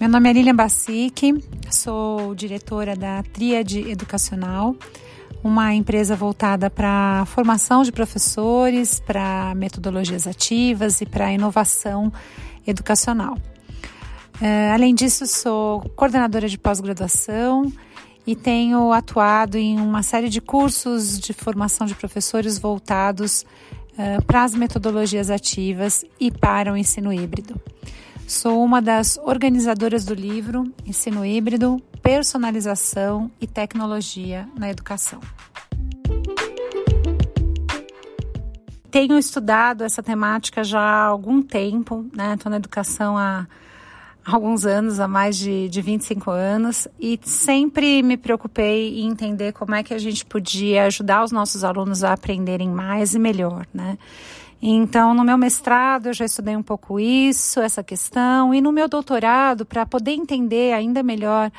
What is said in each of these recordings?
Meu nome é Lilian Bassic, sou diretora da Tríade Educacional, uma empresa voltada para a formação de professores, para metodologias ativas e para inovação educacional. Uh, além disso, sou coordenadora de pós-graduação e tenho atuado em uma série de cursos de formação de professores voltados uh, para as metodologias ativas e para o ensino híbrido. Sou uma das organizadoras do livro Ensino Híbrido, Personalização e Tecnologia na Educação. Tenho estudado essa temática já há algum tempo, né? Estou na educação há alguns anos, há mais de, de 25 anos, e sempre me preocupei em entender como é que a gente podia ajudar os nossos alunos a aprenderem mais e melhor, né? Então, no meu mestrado, eu já estudei um pouco isso, essa questão, e no meu doutorado, para poder entender ainda melhor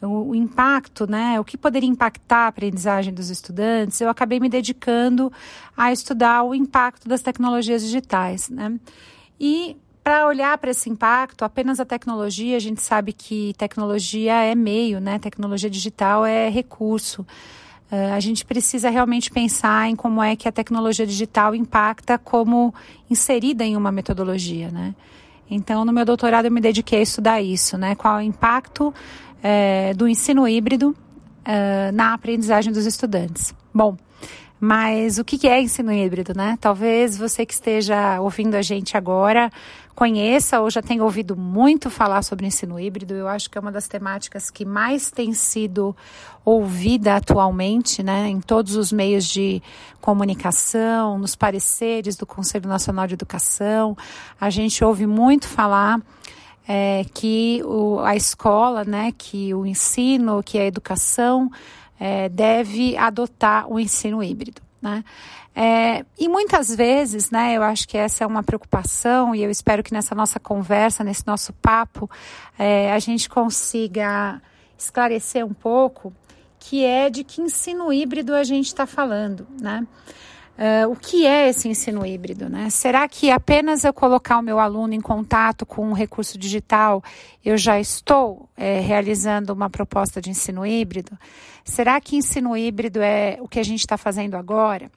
o, o, impacto, né, o que poderia impactar a aprendizagem dos estudantes, eu acabei me dedicando a estudar o impacto das tecnologias digitais, né? E para olhar para esse impacto, apenas a tecnologia, a gente sabe que tecnologia é meio, né? Tecnologia digital é recurso. Uh, a gente precisa realmente pensar em como é que a tecnologia digital impacta como inserida em uma metodologia, né? Então, no meu doutorado eu me dediquei a estudar isso, né? Qual é o impacto é, do ensino híbrido uh, na aprendizagem dos estudantes. Bom, mas o que é ensino híbrido, né? Talvez você que esteja ouvindo a gente agora conheça ou já tenha ouvido muito falar sobre ensino híbrido. Eu acho que é uma das temáticas que mais tem sido ouvida atualmente, né, em todos os meios de comunicação, nos pareceres do Conselho Nacional de Educação. A gente ouve muito falar é, que o, a escola, né, que o ensino, que a educação é, deve adotar o ensino híbrido. Né? É, e muitas vezes, né, eu acho que essa é uma preocupação, e eu espero que nessa nossa conversa, nesse nosso papo, é, a gente consiga esclarecer um pouco que é de que ensino híbrido a gente está falando, né? Uh, o que é esse ensino híbrido? Né? Será que apenas eu colocar o meu aluno em contato com um recurso digital, eu já estou é, realizando uma proposta de ensino híbrido? Será que ensino híbrido é o que a gente está fazendo agora?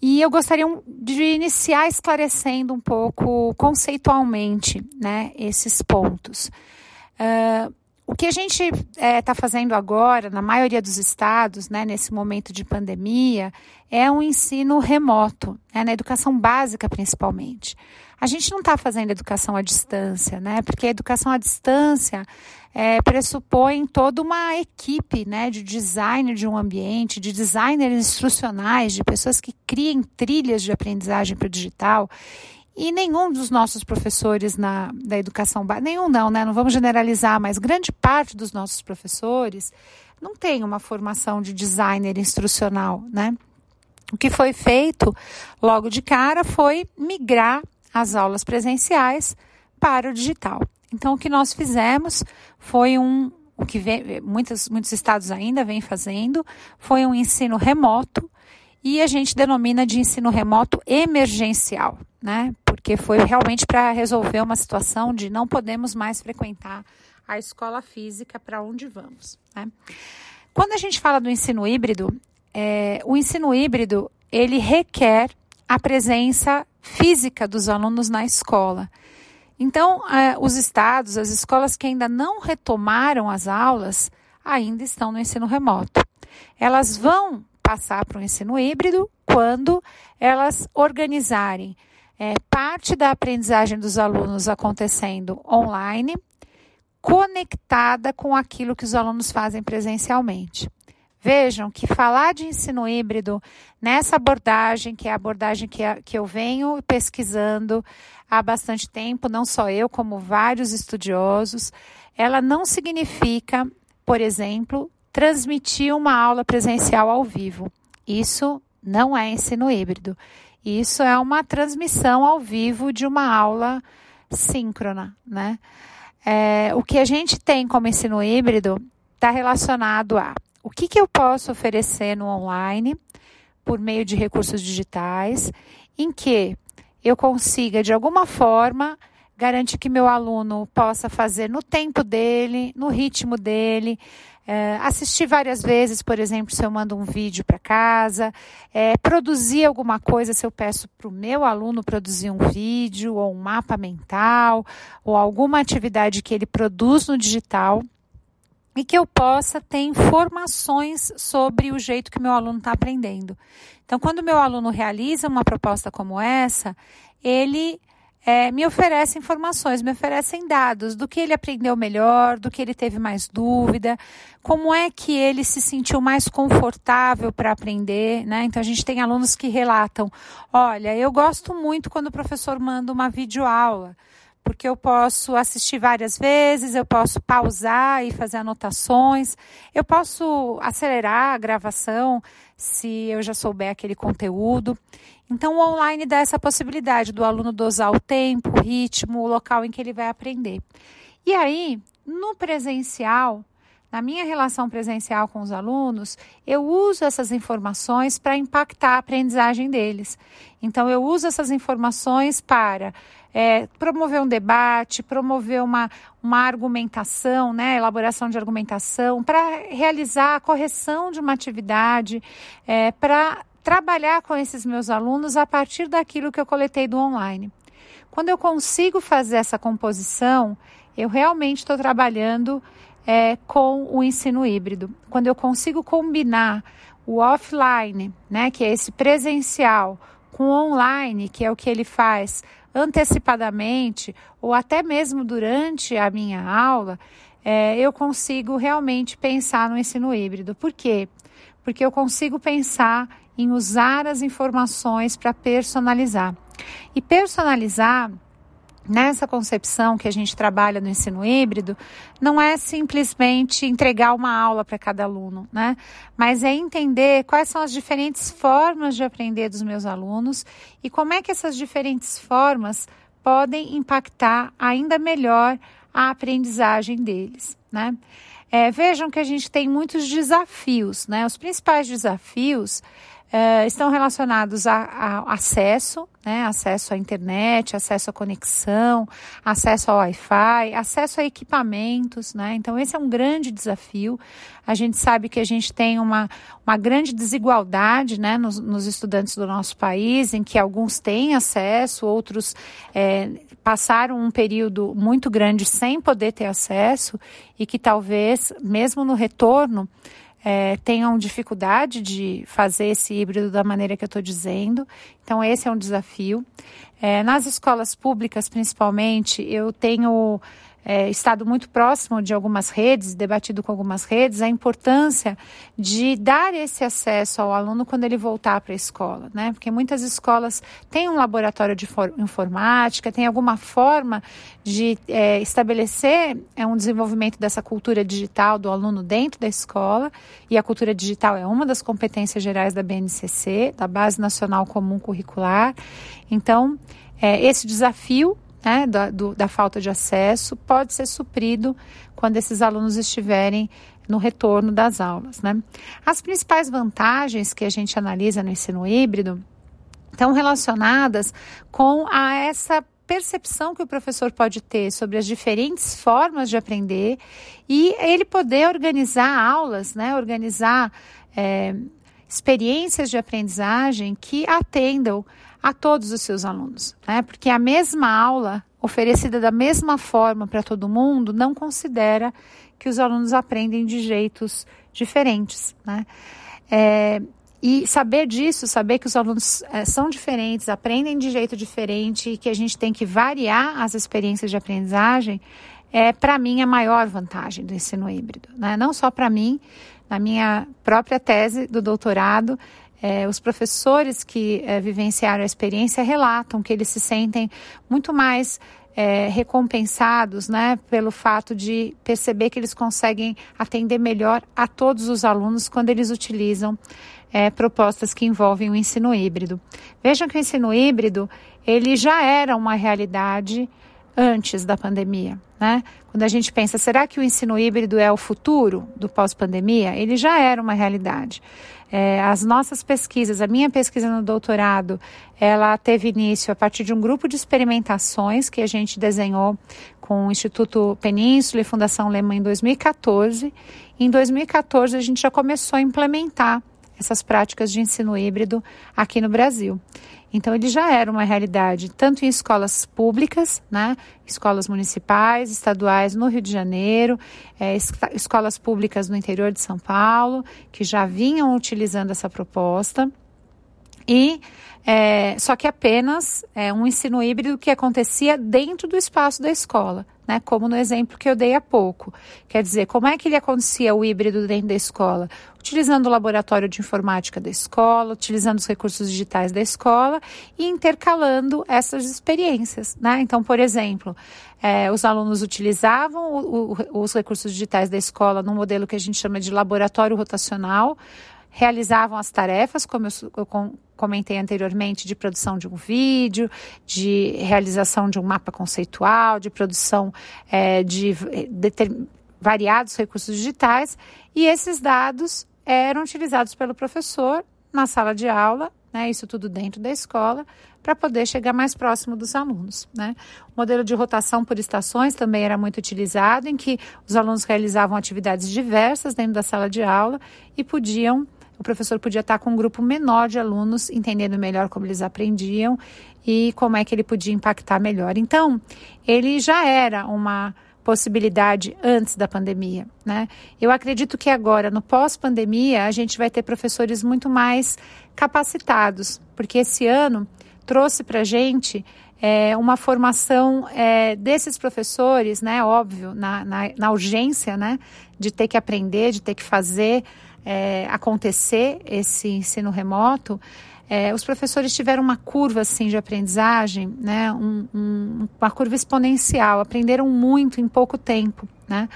E eu gostaria de iniciar esclarecendo um pouco conceitualmente né, esses pontos. Uh, o que a gente está é, tá fazendo agora, na maioria dos estados, né, nesse momento de pandemia, é um ensino remoto, né, na educação básica principalmente. A gente não está fazendo educação à distância, né, porque a educação à distância é, pressupõe toda uma equipe né, de design de um ambiente, de designers instrucionais, de pessoas que criem trilhas de aprendizagem para o digital. E nenhum dos nossos professores na, da educação básica, nenhum não, né? Não vamos generalizar, mas grande parte dos nossos professores não tem uma formação de designer instrucional, né? O que foi feito logo de cara foi migrar as aulas presenciais para o digital. Então, o que nós fizemos foi um, o que vem, muitos, muitos estados ainda vêm fazendo, foi um ensino remoto e a gente denomina de ensino remoto emergencial, né? Porque foi realmente para resolver uma situação de não podemos mais frequentar a escola física para onde vamos, né? Quando a gente fala do ensino híbrido, é, o ensino híbrido ele requer a presença física dos alunos na escola. Então, é, os estados, as escolas que ainda não retomaram as aulas, ainda estão no ensino remoto. Elas vão passar para o ensino híbrido quando elas organizarem é, parte da aprendizagem dos alunos acontecendo online, conectada com aquilo que os alunos fazem presencialmente. Vejam que falar de ensino híbrido nessa abordagem, que é a abordagem que, que eu venho pesquisando há bastante tempo, não só eu, como vários estudiosos, ela não significa, por exemplo, transmitir uma aula presencial ao vivo. Isso não é ensino híbrido. Isso é uma transmissão ao vivo de uma aula síncrona, né? É, o que a gente tem como ensino híbrido está relacionado a o que, que eu posso oferecer no online por meio de recursos digitais, em que eu consiga, de alguma forma, garante que meu aluno possa fazer no tempo dele, no ritmo dele, é, assistir várias vezes, por exemplo, se eu mando um vídeo para casa, é, produzir alguma coisa, se eu peço para o meu aluno produzir um vídeo ou um mapa mental ou alguma atividade que ele produz no digital e que eu possa ter informações sobre o jeito que meu aluno está aprendendo. Então, quando meu aluno realiza uma proposta como essa, ele é, me oferece informações, me oferecem dados do que ele aprendeu melhor, do que ele teve mais dúvida, como é que ele se sentiu mais confortável para aprender, né? Então a gente tem alunos que relatam: olha, eu gosto muito quando o professor manda uma videoaula porque eu posso assistir várias vezes, eu posso pausar e fazer anotações, eu posso acelerar a gravação se eu já souber aquele conteúdo. Então, o online dá essa possibilidade do aluno dosar o tempo, o ritmo, o local em que ele vai aprender. E aí, no presencial, na minha relação presencial com os alunos, eu uso essas informações para impactar a aprendizagem deles. Então, eu uso essas informações para é, promover um debate, promover uma, uma argumentação, né, elaboração de argumentação, para realizar a correção de uma atividade, é, para trabalhar com esses meus alunos a partir daquilo que eu coletei do online. Quando eu consigo fazer essa composição, eu realmente estou trabalhando é, com o ensino híbrido. Quando eu consigo combinar o offline, né, que é esse presencial, com o online, que é o que ele faz antecipadamente ou até mesmo durante a minha aula, é, eu consigo realmente pensar no ensino híbrido. Por quê? Porque eu consigo pensar em usar as informações para personalizar. E personalizar nessa concepção que a gente trabalha no ensino híbrido, não é simplesmente entregar uma aula para cada aluno, né? Mas é entender quais são as diferentes formas de aprender dos meus alunos e como é que essas diferentes formas podem impactar ainda melhor a aprendizagem deles, né? É, vejam que a gente tem muitos desafios, né? Os principais desafios uh, estão relacionados a, a, acesso, né? Acesso à internet, acesso à conexão, acesso ao Wi-Fi, acesso a equipamentos, né? Então esse é um grande desafio. A gente sabe que a gente tem uma, uma grande desigualdade, né? Nos, nos estudantes do nosso país, em que alguns têm acesso, outros é, passaram um período muito grande sem poder ter acesso e que talvez, mesmo no retorno, é, tenham dificuldade de fazer esse híbrido da maneira que eu estou dizendo. Então, esse é um desafio. É, nas escolas públicas, principalmente, eu tenho é, estado muito próximo de algumas redes, debatido com algumas redes, a importância de dar esse acesso ao aluno quando ele voltar para a escola, né? Porque muitas escolas têm um laboratório de informática, tem alguma forma de é, estabelecer é, um desenvolvimento dessa cultura digital do aluno dentro da escola, e a cultura digital é uma das competências gerais da BNCC, da Base Nacional Comum Curricular. Então, é, esse desafio né, da, do, da falta de acesso pode ser suprido quando esses alunos estiverem no retorno das aulas. Né? As principais vantagens que a gente analisa no ensino híbrido estão relacionadas com a essa percepção que o professor pode ter sobre as diferentes formas de aprender e ele poder organizar aulas, né, organizar é, experiências de aprendizagem que atendam a todos os seus alunos, né? Porque a mesma aula oferecida da mesma forma para todo mundo não considera que os alunos aprendem de jeitos diferentes, né? É, e saber disso, saber que os alunos é, são diferentes, aprendem de jeito diferente e que a gente tem que variar as experiências de aprendizagem, é para mim a maior vantagem do ensino híbrido. Né? Não só para mim, na minha própria tese do doutorado, é, os professores que é, vivenciaram a experiência relatam que eles se sentem muito mais é, recompensados né, pelo fato de perceber que eles conseguem atender melhor a todos os alunos quando eles utilizam é, propostas que envolvem o ensino híbrido. Vejam que o ensino híbrido ele já era uma realidade antes da pandemia, né? Quando a gente pensa, será que o ensino híbrido é o futuro do pós-pandemia? Ele já era uma realidade. É, as nossas pesquisas, a minha pesquisa no doutorado, ela teve início a partir de um grupo de experimentações que a gente desenhou com o Instituto Península e Fundação Lema em 2014. Em 2014, a gente já começou a implementar essas práticas de ensino híbrido aqui no Brasil. Então, ele já era uma realidade, tanto em escolas públicas, né, escolas municipais, estaduais no Rio de Janeiro, é, escolas públicas no interior de São Paulo, que já vinham utilizando essa proposta. E é, só que apenas é, um ensino híbrido que acontecia dentro do espaço da escola né? Como no exemplo que eu dei há pouco. Quer dizer, como é que ele acontecia o híbrido dentro da escola? Utilizando o laboratório de informática da escola, utilizando os recursos digitais da escola e intercalando essas experiências, né? Então, por exemplo, é, os alunos utilizavam o, o, os recursos digitais da escola num modelo que a gente chama de laboratório rotacional, realizavam as tarefas, como eu, eu comentei anteriormente, de produção de um vídeo, de realização de um mapa conceitual, de produção é, de, de ter, variados recursos digitais, e esses dados eram utilizados pelo professor na sala de aula, né, isso tudo dentro da escola, para poder chegar mais próximo dos alunos. Né? O modelo de rotação por estações também era muito utilizado, em que os alunos realizavam atividades diversas dentro da sala de aula e podiam o professor podia estar com um grupo menor de alunos, entendendo melhor como eles aprendiam e como é que ele podia impactar melhor. Então, ele já era uma possibilidade antes da pandemia, né? Eu acredito que agora, no pós-pandemia, a gente vai ter professores muito mais capacitados, porque esse ano trouxe para a gente é, uma formação é, desses professores, né? Óbvio, na, na, na urgência, né? De ter que aprender, de ter que fazer é, acontecer esse ensino remoto, é, os professores tiveram uma curva assim de aprendizagem, né, um, um, uma curva exponencial, aprenderam muito em pouco tempo, né.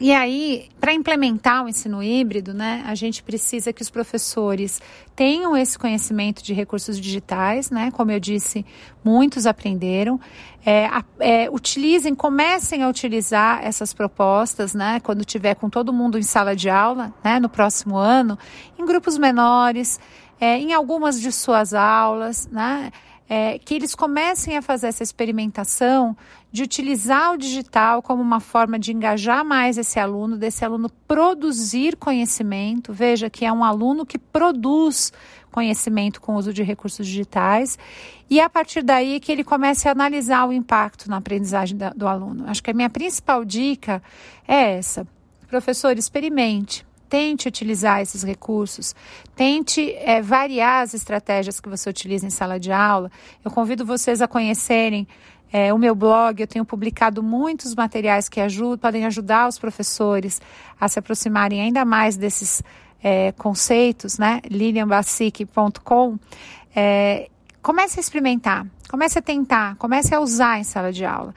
E aí, para implementar o ensino híbrido, né, a gente precisa que os professores tenham esse conhecimento de recursos digitais, né? Como eu disse, muitos aprenderam. É, é, utilizem, comecem a utilizar essas propostas, né? Quando tiver com todo mundo em sala de aula, né? No próximo ano, em grupos menores, é, em algumas de suas aulas, né? é, que eles comecem a fazer essa experimentação de utilizar o digital como uma forma de engajar mais esse aluno, desse aluno produzir conhecimento. Veja que é um aluno que produz conhecimento com o uso de recursos digitais e a partir daí que ele comece a analisar o impacto na aprendizagem do aluno. Acho que a minha principal dica é essa. Professor, experimente tente utilizar esses recursos, tente é, variar as estratégias que você utiliza em sala de aula. Eu convido vocês a conhecerem é, o meu blog, eu tenho publicado muitos materiais que ajudam, podem ajudar os professores a se aproximarem ainda mais desses é, conceitos, né? lilianbacic.com. É, comece a experimentar, comece a tentar, comece a usar em sala de aula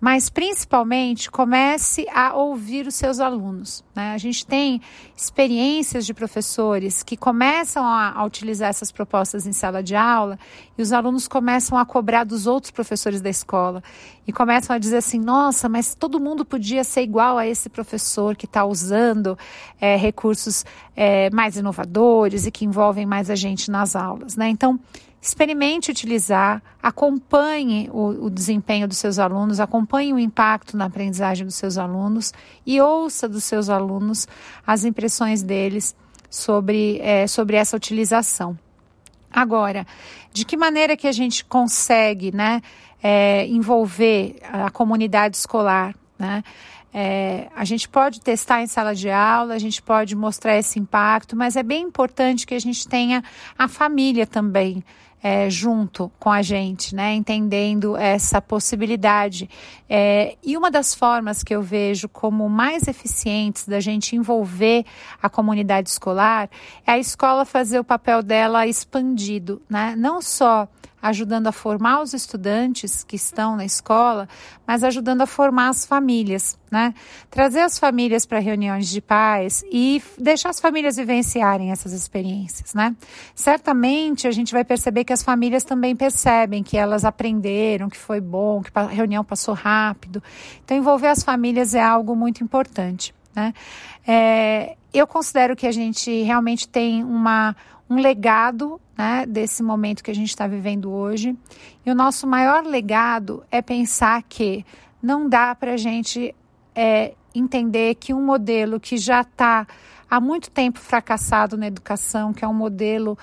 mas principalmente comece a ouvir os seus alunos. Né? A gente tem experiências de professores que começam a, a, utilizar essas propostas em sala de aula e os alunos começam a cobrar dos outros professores da escola e começam a dizer assim: nossa, mas todo mundo podia ser igual a esse professor que está usando é, recursos é, mais inovadores e que envolvem mais a gente nas aulas. Né? Então, experimente utilizar, acompanhe o, o, desempenho dos seus alunos, acompanhe o impacto na aprendizagem dos seus alunos e ouça dos seus alunos as impressões deles sobre, é, sobre essa utilização. Agora, de que maneira que a gente consegue né, é, envolver a comunidade escolar? Né? É, a gente pode testar em sala de aula, a gente pode mostrar esse impacto, mas é bem importante que a gente tenha a família também é, junto com a gente, né? Entendendo essa possibilidade. É, e uma das formas que eu vejo como mais eficientes da gente envolver a comunidade escolar é a escola fazer o papel dela expandido, né? Não só ajudando a formar os estudantes que estão na escola, mas ajudando a formar as famílias, né? Trazer as famílias para reuniões de pais e deixar as famílias vivenciarem essas experiências, né? Certamente a gente vai perceber que as famílias também percebem que elas aprenderam, que foi bom, que a reunião passou rápido. Então, envolver as famílias é algo muito importante. Né? É, eu considero que a gente realmente tem uma, um legado né, desse momento que a gente está vivendo hoje. E o nosso maior legado é pensar que não dá para a gente é, entender que um modelo que já está há muito tempo fracassado na educação, que é um modelo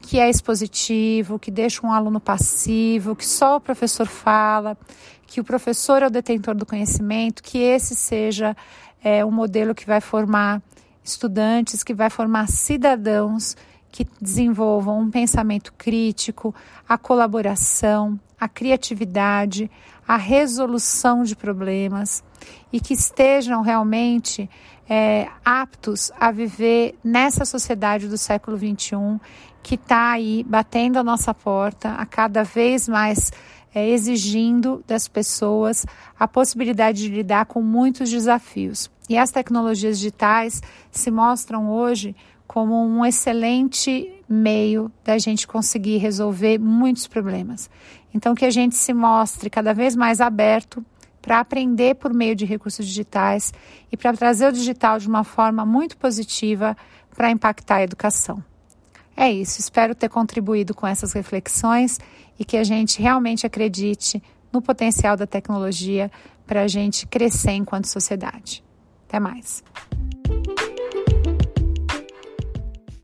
que é expositivo, que deixa um aluno passivo, que só o professor fala, que o professor é o detentor do conhecimento, que esse seja é, um modelo que vai formar estudantes, que vai formar cidadãos que desenvolvam um pensamento crítico, a colaboração, a criatividade, a resolução de problemas e que estejam realmente é, aptos a viver nessa sociedade do século XXI que está aí batendo a nossa porta, a cada vez mais é, exigindo das pessoas a possibilidade de lidar com muitos desafios. E as tecnologias digitais se mostram hoje como um excelente meio da gente conseguir resolver muitos problemas. Então, que a gente se mostre cada vez mais aberto para aprender por meio de recursos digitais e para trazer o digital de uma forma muito positiva para impactar a educação. É isso, espero ter contribuído com essas reflexões e que a gente realmente acredite no potencial da tecnologia para a gente crescer enquanto sociedade. Até mais.